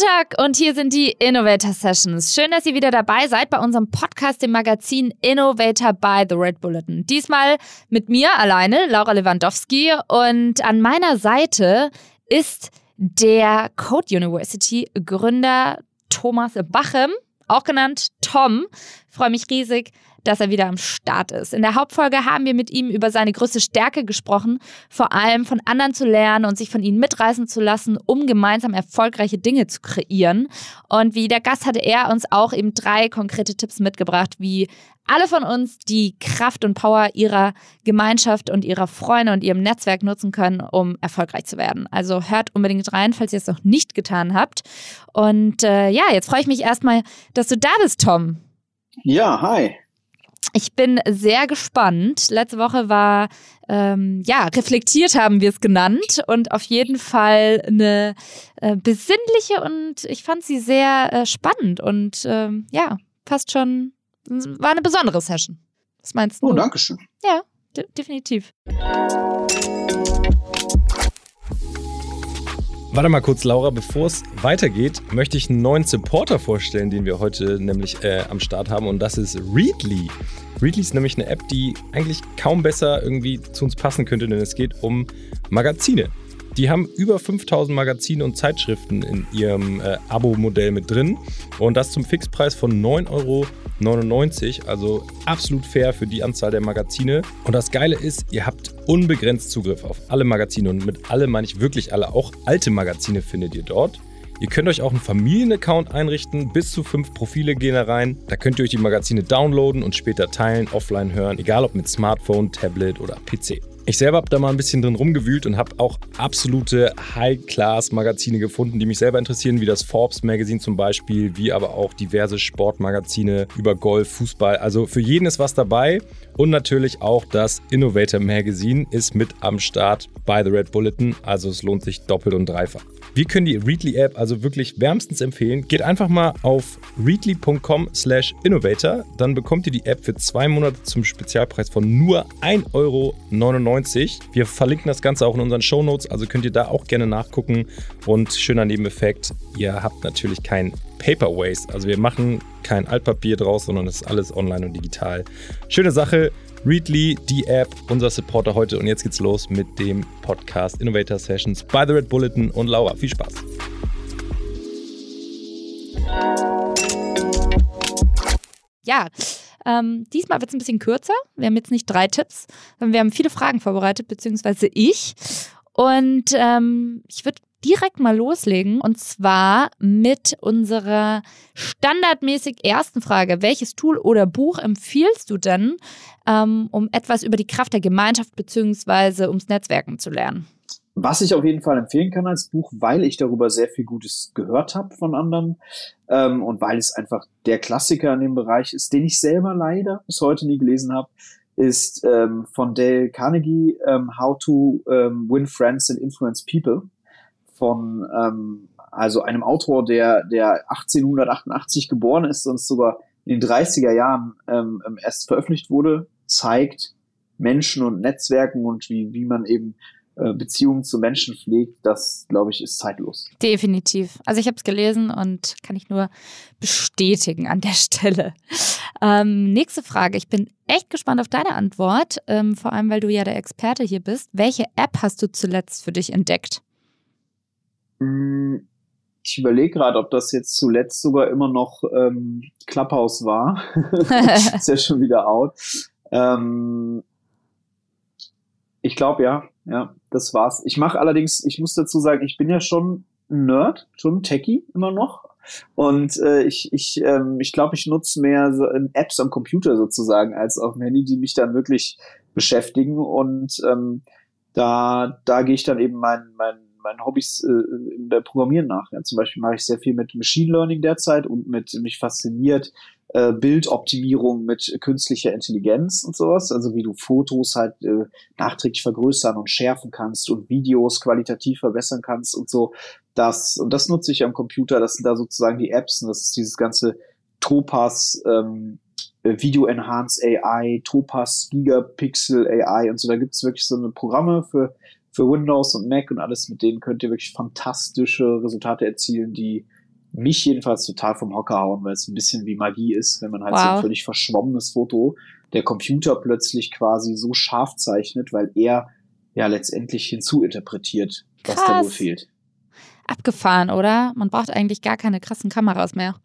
Montag und hier sind die Innovator Sessions. Schön, dass ihr wieder dabei seid bei unserem Podcast, dem Magazin Innovator by The Red Bulletin. Diesmal mit mir alleine, Laura Lewandowski. Und an meiner Seite ist der Code University Gründer Thomas Bachem, auch genannt Tom. Ich freue mich riesig, dass er wieder am Start ist. In der Hauptfolge haben wir mit ihm über seine größte Stärke gesprochen, vor allem von anderen zu lernen und sich von ihnen mitreißen zu lassen, um gemeinsam erfolgreiche Dinge zu kreieren. Und wie der Gast hatte er uns auch eben drei konkrete Tipps mitgebracht, wie alle von uns die Kraft und Power ihrer Gemeinschaft und ihrer Freunde und ihrem Netzwerk nutzen können, um erfolgreich zu werden. Also hört unbedingt rein, falls ihr es noch nicht getan habt. Und äh, ja, jetzt freue ich mich erstmal, dass du da bist, Tom. Ja, hi. Ich bin sehr gespannt. Letzte Woche war, ähm, ja, reflektiert haben wir es genannt und auf jeden Fall eine äh, besinnliche und ich fand sie sehr äh, spannend und ähm, ja, fast schon, war eine besondere Session. Was meinst du? Oh, danke schön. Ja, de definitiv. Warte mal kurz, Laura, bevor es weitergeht, möchte ich einen neuen Supporter vorstellen, den wir heute nämlich äh, am Start haben und das ist Readly. Readly ist nämlich eine App, die eigentlich kaum besser irgendwie zu uns passen könnte, denn es geht um Magazine. Die haben über 5000 Magazine und Zeitschriften in ihrem äh, Abo-Modell mit drin und das zum Fixpreis von 9,99 Euro. Also absolut fair für die Anzahl der Magazine. Und das Geile ist, ihr habt unbegrenzt Zugriff auf alle Magazine und mit alle meine ich wirklich alle. Auch alte Magazine findet ihr dort. Ihr könnt euch auch einen Familienaccount einrichten, bis zu fünf Profile gehen da rein. Da könnt ihr euch die Magazine downloaden und später teilen, offline hören, egal ob mit Smartphone, Tablet oder PC. Ich selber habe da mal ein bisschen drin rumgewühlt und habe auch absolute High-Class-Magazine gefunden, die mich selber interessieren, wie das Forbes Magazine zum Beispiel, wie aber auch diverse Sportmagazine über Golf, Fußball. Also für jeden ist was dabei. Und natürlich auch das Innovator Magazine ist mit am Start bei The Red Bulletin. Also es lohnt sich doppelt und dreifach. Wir können die Readly App also wirklich wärmstens empfehlen. Geht einfach mal auf readly.com/slash innovator. Dann bekommt ihr die App für zwei Monate zum Spezialpreis von nur 1,99 Euro. Wir verlinken das Ganze auch in unseren Show Notes, also könnt ihr da auch gerne nachgucken. Und schöner Nebeneffekt, ihr habt natürlich kein Paper Waste. Also wir machen kein Altpapier draus, sondern es ist alles online und digital. Schöne Sache. Readly, die App, unser Supporter heute. Und jetzt geht's los mit dem Podcast Innovator Sessions by The Red Bulletin und Laura. Viel Spaß. Ja, ähm, diesmal wird es ein bisschen kürzer. Wir haben jetzt nicht drei Tipps, sondern wir haben viele Fragen vorbereitet, beziehungsweise ich. Und ähm, ich würde direkt mal loslegen und zwar mit unserer standardmäßig ersten Frage. Welches Tool oder Buch empfiehlst du denn, ähm, um etwas über die Kraft der Gemeinschaft bzw. ums Netzwerken zu lernen? Was ich auf jeden Fall empfehlen kann als Buch, weil ich darüber sehr viel Gutes gehört habe von anderen ähm, und weil es einfach der Klassiker in dem Bereich ist, den ich selber leider bis heute nie gelesen habe, ist ähm, von Dale Carnegie ähm, How to ähm, Win Friends and Influence People von ähm, also einem Autor, der, der 1888 geboren ist und sogar in den 30er Jahren ähm, ähm, erst veröffentlicht wurde, zeigt Menschen und Netzwerken und wie, wie man eben äh, Beziehungen zu Menschen pflegt, das, glaube ich, ist zeitlos. Definitiv. Also ich habe es gelesen und kann ich nur bestätigen an der Stelle. Ähm, nächste Frage. Ich bin echt gespannt auf deine Antwort, ähm, vor allem weil du ja der Experte hier bist. Welche App hast du zuletzt für dich entdeckt? Hm, ich überlege gerade, ob das jetzt zuletzt sogar immer noch ähm, Clubhouse war. ist ja schon wieder out. Ähm, ich glaube ja, ja, das war's. Ich mache allerdings, ich muss dazu sagen, ich bin ja schon ein Nerd, schon ein Techie immer noch. Und äh, ich, ich, ähm, ich glaube, ich nutze mehr so, ähm, Apps am Computer sozusagen als auf dem Handy, die mich dann wirklich beschäftigen. Und ähm, da, da gehe ich dann eben mein, mein meinen Hobbys äh, der Programmieren nach. Ja, zum Beispiel mache ich sehr viel mit Machine Learning derzeit und mit mich fasziniert äh, Bildoptimierung mit künstlicher Intelligenz und sowas. Also wie du Fotos halt äh, nachträglich vergrößern und schärfen kannst und Videos qualitativ verbessern kannst und so. Das und das nutze ich am Computer. Das sind da sozusagen die Apps und das ist dieses ganze Topaz ähm, Video Enhance AI, Topaz Gigapixel AI und so. Da gibt es wirklich so eine Programme für für Windows und Mac und alles. Mit denen könnt ihr wirklich fantastische Resultate erzielen, die mich jedenfalls total vom Hocker hauen, weil es ein bisschen wie Magie ist, wenn man halt wow. so ein völlig verschwommenes Foto der Computer plötzlich quasi so scharf zeichnet, weil er ja letztendlich hinzuinterpretiert, was Krass. da wohl fehlt. Abgefahren, oder? Man braucht eigentlich gar keine krassen Kameras mehr.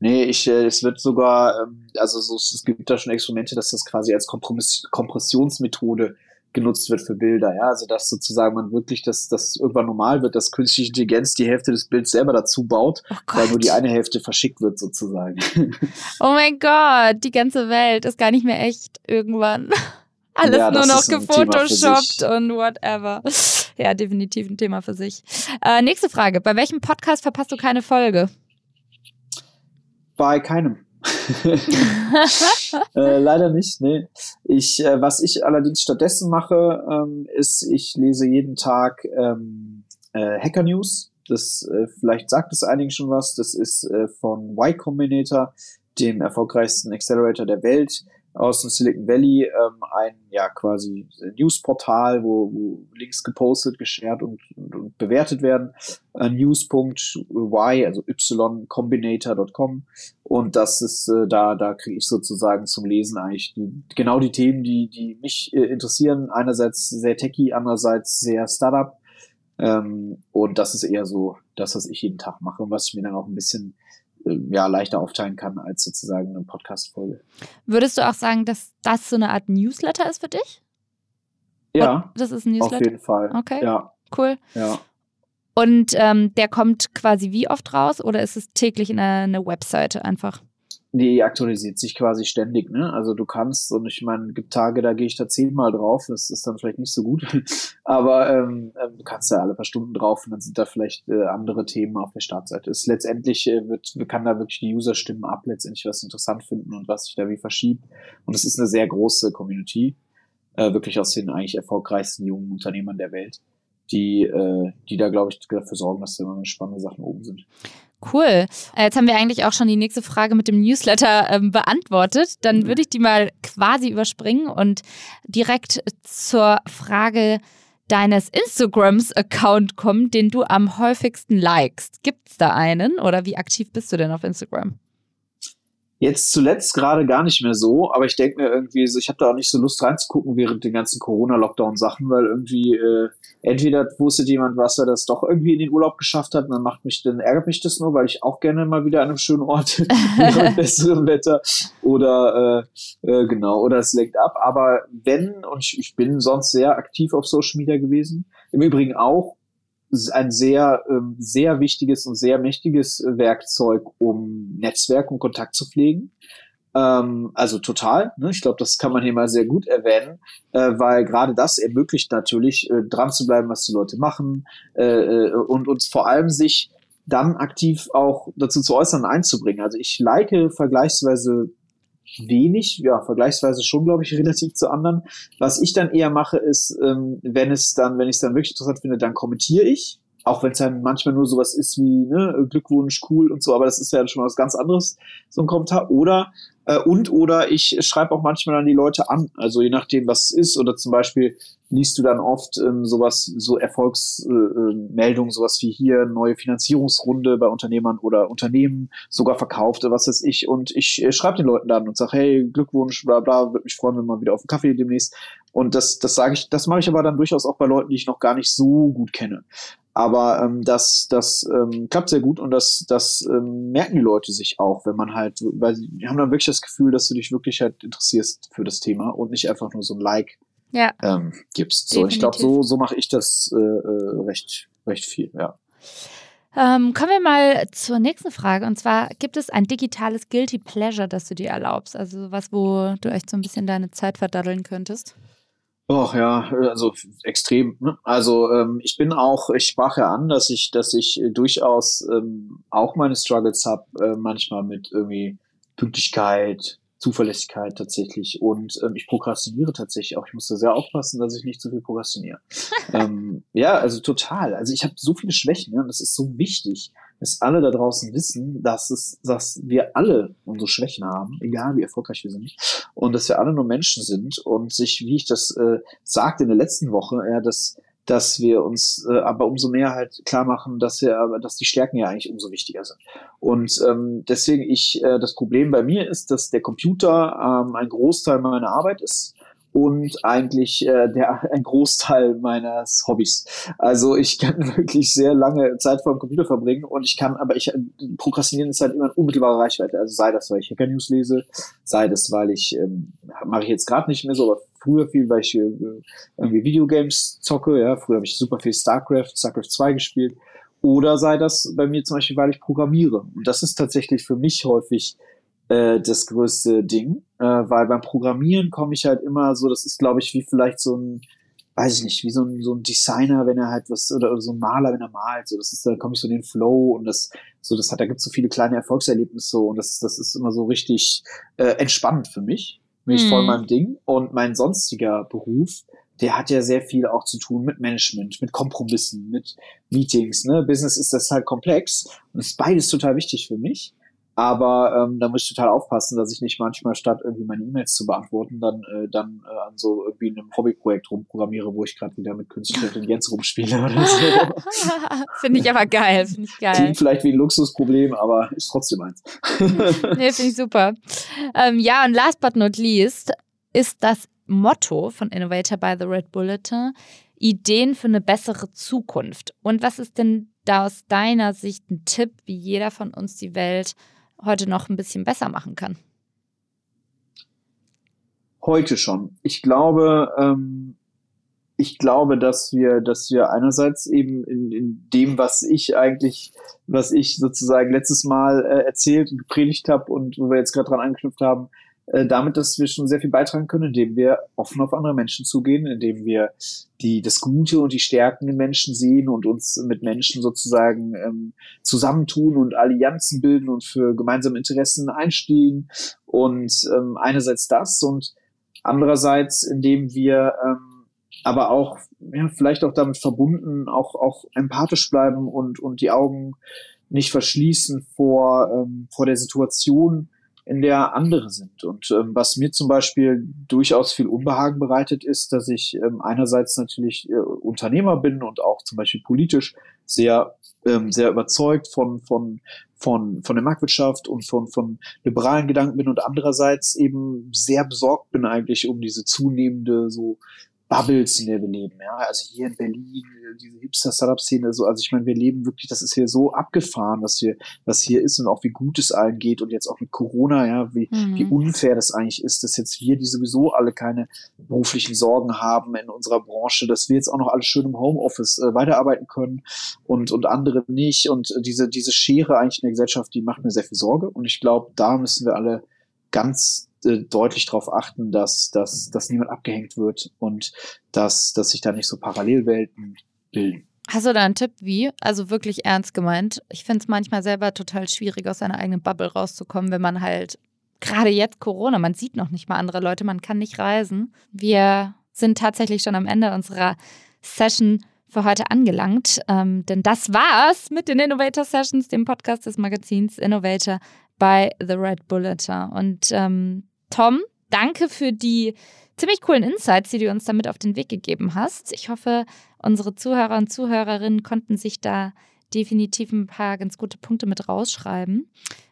Nee, ich, äh, es wird sogar, ähm, also so, es gibt da schon Experimente, dass das quasi als Kompromiss Kompressionsmethode genutzt wird für Bilder, ja, also dass sozusagen man wirklich, dass das irgendwann normal wird, dass künstliche Intelligenz die Hälfte des Bilds selber dazu baut, oh weil nur die eine Hälfte verschickt wird sozusagen. Oh mein Gott, die ganze Welt ist gar nicht mehr echt irgendwann. Alles ja, nur noch gefotoshoppt und whatever. Ja, definitiv ein Thema für sich. Äh, nächste Frage. Bei welchem Podcast verpasst du keine Folge? Bei keinem. äh, leider nicht, nee. Ich, äh, was ich allerdings stattdessen mache, ähm, ist, ich lese jeden Tag ähm, äh, Hacker News. Das äh, vielleicht sagt es einigen schon was. Das ist äh, von Y Combinator, dem erfolgreichsten Accelerator der Welt aus dem Silicon Valley ähm, ein ja quasi Newsportal, wo, wo Links gepostet, geshared und, und, und bewertet werden. Äh, News.y, also ycombinator.com und das ist äh, da da kriege ich sozusagen zum Lesen eigentlich die, genau die Themen, die die mich äh, interessieren. Einerseits sehr techy, andererseits sehr Startup. Ähm, und das ist eher so das, was ich jeden Tag mache und was ich mir dann auch ein bisschen ja, leichter aufteilen kann als sozusagen eine Podcast-Folge. Würdest du auch sagen, dass das so eine Art Newsletter ist für dich? Ja. Das ist ein Newsletter? Auf jeden Fall. Okay. Ja. Cool. Ja. Und ähm, der kommt quasi wie oft raus oder ist es täglich in einer, einer Webseite einfach? Die aktualisiert sich quasi ständig, ne? Also du kannst, und ich meine, gibt Tage, da gehe ich da zehnmal drauf, das ist dann vielleicht nicht so gut, aber ähm, ähm, du kannst ja alle paar Stunden drauf und dann sind da vielleicht äh, andere Themen auf der Startseite. Es letztendlich äh, wird, kann da wirklich die User stimmen ab, letztendlich was interessant finden und was sich da wie verschiebt. Und es ist eine sehr große Community, äh, wirklich aus den eigentlich erfolgreichsten jungen Unternehmern der Welt, die, äh, die da, glaube ich, dafür sorgen, dass da immer spannende Sachen oben sind. Cool. Äh, jetzt haben wir eigentlich auch schon die nächste Frage mit dem Newsletter ähm, beantwortet. Dann mhm. würde ich die mal quasi überspringen und direkt zur Frage deines Instagrams-Account kommen, den du am häufigsten likest. Gibt es da einen oder wie aktiv bist du denn auf Instagram? Jetzt zuletzt gerade gar nicht mehr so, aber ich denke mir irgendwie, so, ich habe da auch nicht so Lust reinzugucken während den ganzen Corona-Lockdown-Sachen, weil irgendwie äh, entweder wusste jemand, was er das doch irgendwie in den Urlaub geschafft hat, und dann macht mich, dann ärgert mich das nur, weil ich auch gerne mal wieder an einem schönen Ort mit besserem Wetter oder äh, äh, genau, oder es lenkt ab. Aber wenn, und ich, ich bin sonst sehr aktiv auf Social Media gewesen, im Übrigen auch ein sehr, ähm, sehr wichtiges und sehr mächtiges Werkzeug, um Netzwerk und Kontakt zu pflegen. Ähm, also total. Ne? Ich glaube, das kann man hier mal sehr gut erwähnen, äh, weil gerade das ermöglicht natürlich, äh, dran zu bleiben, was die Leute machen äh, äh und uns vor allem sich dann aktiv auch dazu zu äußern einzubringen. Also ich like vergleichsweise wenig, ja, vergleichsweise schon, glaube ich, relativ zu anderen. Was ich dann eher mache, ist, ähm, wenn es dann, wenn ich es dann wirklich interessant finde, dann kommentiere ich. Auch wenn es dann manchmal nur sowas ist wie, ne, Glückwunsch, cool und so, aber das ist ja schon was ganz anderes, so ein Kommentar. Oder, äh, und oder ich schreibe auch manchmal dann die Leute an. Also je nachdem, was es ist. Oder zum Beispiel, liest du dann oft ähm, sowas, so Erfolgsmeldungen, äh, sowas wie hier, neue Finanzierungsrunde bei Unternehmern oder Unternehmen, sogar verkauft, was weiß ich. Und ich äh, schreibe den Leuten dann und sage, hey, Glückwunsch, bla bla, würde mich freuen, wenn wir wieder auf den Kaffee demnächst. Und das, das sage ich, das mache ich aber dann durchaus auch bei Leuten, die ich noch gar nicht so gut kenne. Aber ähm, das, das ähm, klappt sehr gut und das, das ähm, merken die Leute sich auch, wenn man halt, weil sie haben dann wirklich das Gefühl, dass du dich wirklich halt interessierst für das Thema und nicht einfach nur so ein Like ja. ähm, gibst. So, ich glaube, so, so mache ich das äh, äh, recht, recht viel, ja. Ähm, kommen wir mal zur nächsten Frage. Und zwar, gibt es ein digitales Guilty Pleasure, das du dir erlaubst? Also was, wo du echt so ein bisschen deine Zeit verdaddeln könntest? Och ja, also extrem. Ne? Also ähm, ich bin auch, ich sprach ja an, dass ich, dass ich durchaus ähm, auch meine Struggles habe, äh, manchmal mit irgendwie Pünktlichkeit, Zuverlässigkeit tatsächlich. Und ähm, ich prokrastiniere tatsächlich auch. Ich muss da sehr aufpassen, dass ich nicht zu viel prokrastiniere. ähm, ja, also total. Also ich habe so viele Schwächen, ja, und das ist so wichtig, dass alle da draußen wissen, dass es, dass wir alle unsere Schwächen haben, egal wie erfolgreich wir sind, und dass wir alle nur Menschen sind und sich, wie ich das äh, sagte in der letzten Woche, ja, dass dass wir uns äh, aber umso mehr halt klar machen, dass wir, dass die Stärken ja eigentlich umso wichtiger sind. Und ähm, deswegen ich, äh, das Problem bei mir ist, dass der Computer ähm, ein Großteil meiner Arbeit ist und eigentlich äh, der ein Großteil meines Hobbys. Also ich kann wirklich sehr lange Zeit vor dem Computer verbringen und ich kann, aber ich prokrastinieren ist halt immer eine unmittelbare Reichweite. Also sei das, weil ich Hacker News lese, sei das, weil ich ähm, mache ich jetzt gerade nicht mehr so, aber früher viel, weil ich äh, irgendwie Videogames zocke. Ja, früher habe ich super viel StarCraft, StarCraft 2 gespielt. Oder sei das bei mir zum Beispiel, weil ich programmiere. Und das ist tatsächlich für mich häufig äh, das größte Ding, äh, weil beim Programmieren komme ich halt immer so, das ist glaube ich wie vielleicht so ein, weiß ich nicht, wie so ein, so ein Designer, wenn er halt was, oder, oder so ein Maler, wenn er malt, so, das ist, da komme ich so in den Flow und das, so, das hat, da gibt es so viele kleine Erfolgserlebnisse so, und das, das ist immer so richtig äh, entspannt für mich, mich mhm. voll meinem Ding und mein sonstiger Beruf, der hat ja sehr viel auch zu tun mit Management, mit Kompromissen, mit Meetings. Ne? Business ist das halt komplex und ist beides total wichtig für mich. Aber ähm, da muss ich total aufpassen, dass ich nicht manchmal statt irgendwie meine E-Mails zu beantworten, dann, äh, dann äh, an so irgendwie einem Hobbyprojekt rumprogrammiere, wo ich gerade wieder mit künstlicher Intelligenz rumspiele oder so. finde ich aber geil, finde ich geil. Klingt vielleicht wie ein Luxusproblem, aber ist trotzdem eins. nee, finde ich super. Ähm, ja, und last but not least ist das Motto von Innovator by the Red Bulletin Ideen für eine bessere Zukunft. Und was ist denn da aus deiner Sicht ein Tipp, wie jeder von uns die Welt heute noch ein bisschen besser machen kann? Heute schon. Ich glaube, ähm, ich glaube, dass wir, dass wir einerseits eben in, in dem, was ich eigentlich, was ich sozusagen letztes Mal äh, erzählt und gepredigt habe und wo wir jetzt gerade dran angeknüpft haben, äh, damit, dass wir schon sehr viel beitragen können, indem wir offen auf andere Menschen zugehen, indem wir die, das Gute und die Stärken in Menschen sehen und uns mit Menschen sozusagen ähm, zusammentun und Allianzen bilden und für gemeinsame Interessen einstehen. Und ähm, einerseits das und andererseits, indem wir ähm, aber auch, ja, vielleicht auch damit verbunden, auch, auch empathisch bleiben und, und die Augen nicht verschließen vor, ähm, vor der Situation, in der andere sind. Und ähm, was mir zum Beispiel durchaus viel Unbehagen bereitet, ist, dass ich ähm, einerseits natürlich äh, Unternehmer bin und auch zum Beispiel politisch sehr ähm, sehr überzeugt von von von von der Marktwirtschaft und von von liberalen Gedanken bin und andererseits eben sehr besorgt bin eigentlich um diese zunehmende so Bubbles, in der wir leben. Ja? Also hier in Berlin, diese Hipster-Startup-Szene, so, also ich meine, wir leben wirklich, das ist hier so abgefahren, was hier, was hier ist und auch wie gut es allen geht und jetzt auch mit Corona, ja, wie, mhm. wie unfair das eigentlich ist, dass jetzt wir, die sowieso alle keine beruflichen Sorgen haben in unserer Branche, dass wir jetzt auch noch alle schön im Homeoffice äh, weiterarbeiten können und, und andere nicht und diese, diese Schere eigentlich in der Gesellschaft, die macht mir sehr viel Sorge und ich glaube, da müssen wir alle ganz äh, deutlich darauf achten, dass, dass, dass niemand abgehängt wird und dass, dass sich da nicht so Parallelwelten bilden. Hast du da einen Tipp wie? Also wirklich ernst gemeint. Ich finde es manchmal selber total schwierig, aus seiner eigenen Bubble rauszukommen, wenn man halt gerade jetzt Corona, man sieht noch nicht mal andere Leute, man kann nicht reisen. Wir sind tatsächlich schon am Ende unserer Session für heute angelangt. Ähm, denn das war's mit den Innovator Sessions, dem Podcast des Magazins Innovator bei The Red Bulletin. Und ähm, Tom, danke für die ziemlich coolen Insights, die du uns damit auf den Weg gegeben hast. Ich hoffe, unsere Zuhörer und Zuhörerinnen konnten sich da definitiv ein paar ganz gute Punkte mit rausschreiben.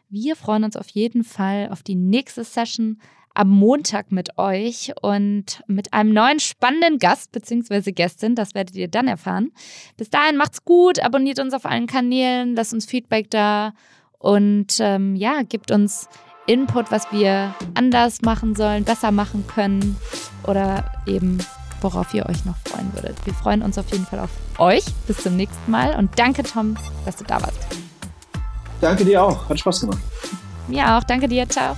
Wir freuen uns auf jeden Fall auf die nächste Session am Montag mit euch und mit einem neuen spannenden Gast bzw. Gästin. Das werdet ihr dann erfahren. Bis dahin macht's gut, abonniert uns auf allen Kanälen, lasst uns Feedback da und ähm, ja, gibt uns Input, was wir anders machen sollen, besser machen können oder eben worauf ihr euch noch freuen würdet. Wir freuen uns auf jeden Fall auf euch. Bis zum nächsten Mal und danke Tom, dass du da warst. Danke dir auch. Hat Spaß gemacht. Mir auch. Danke dir. Ciao.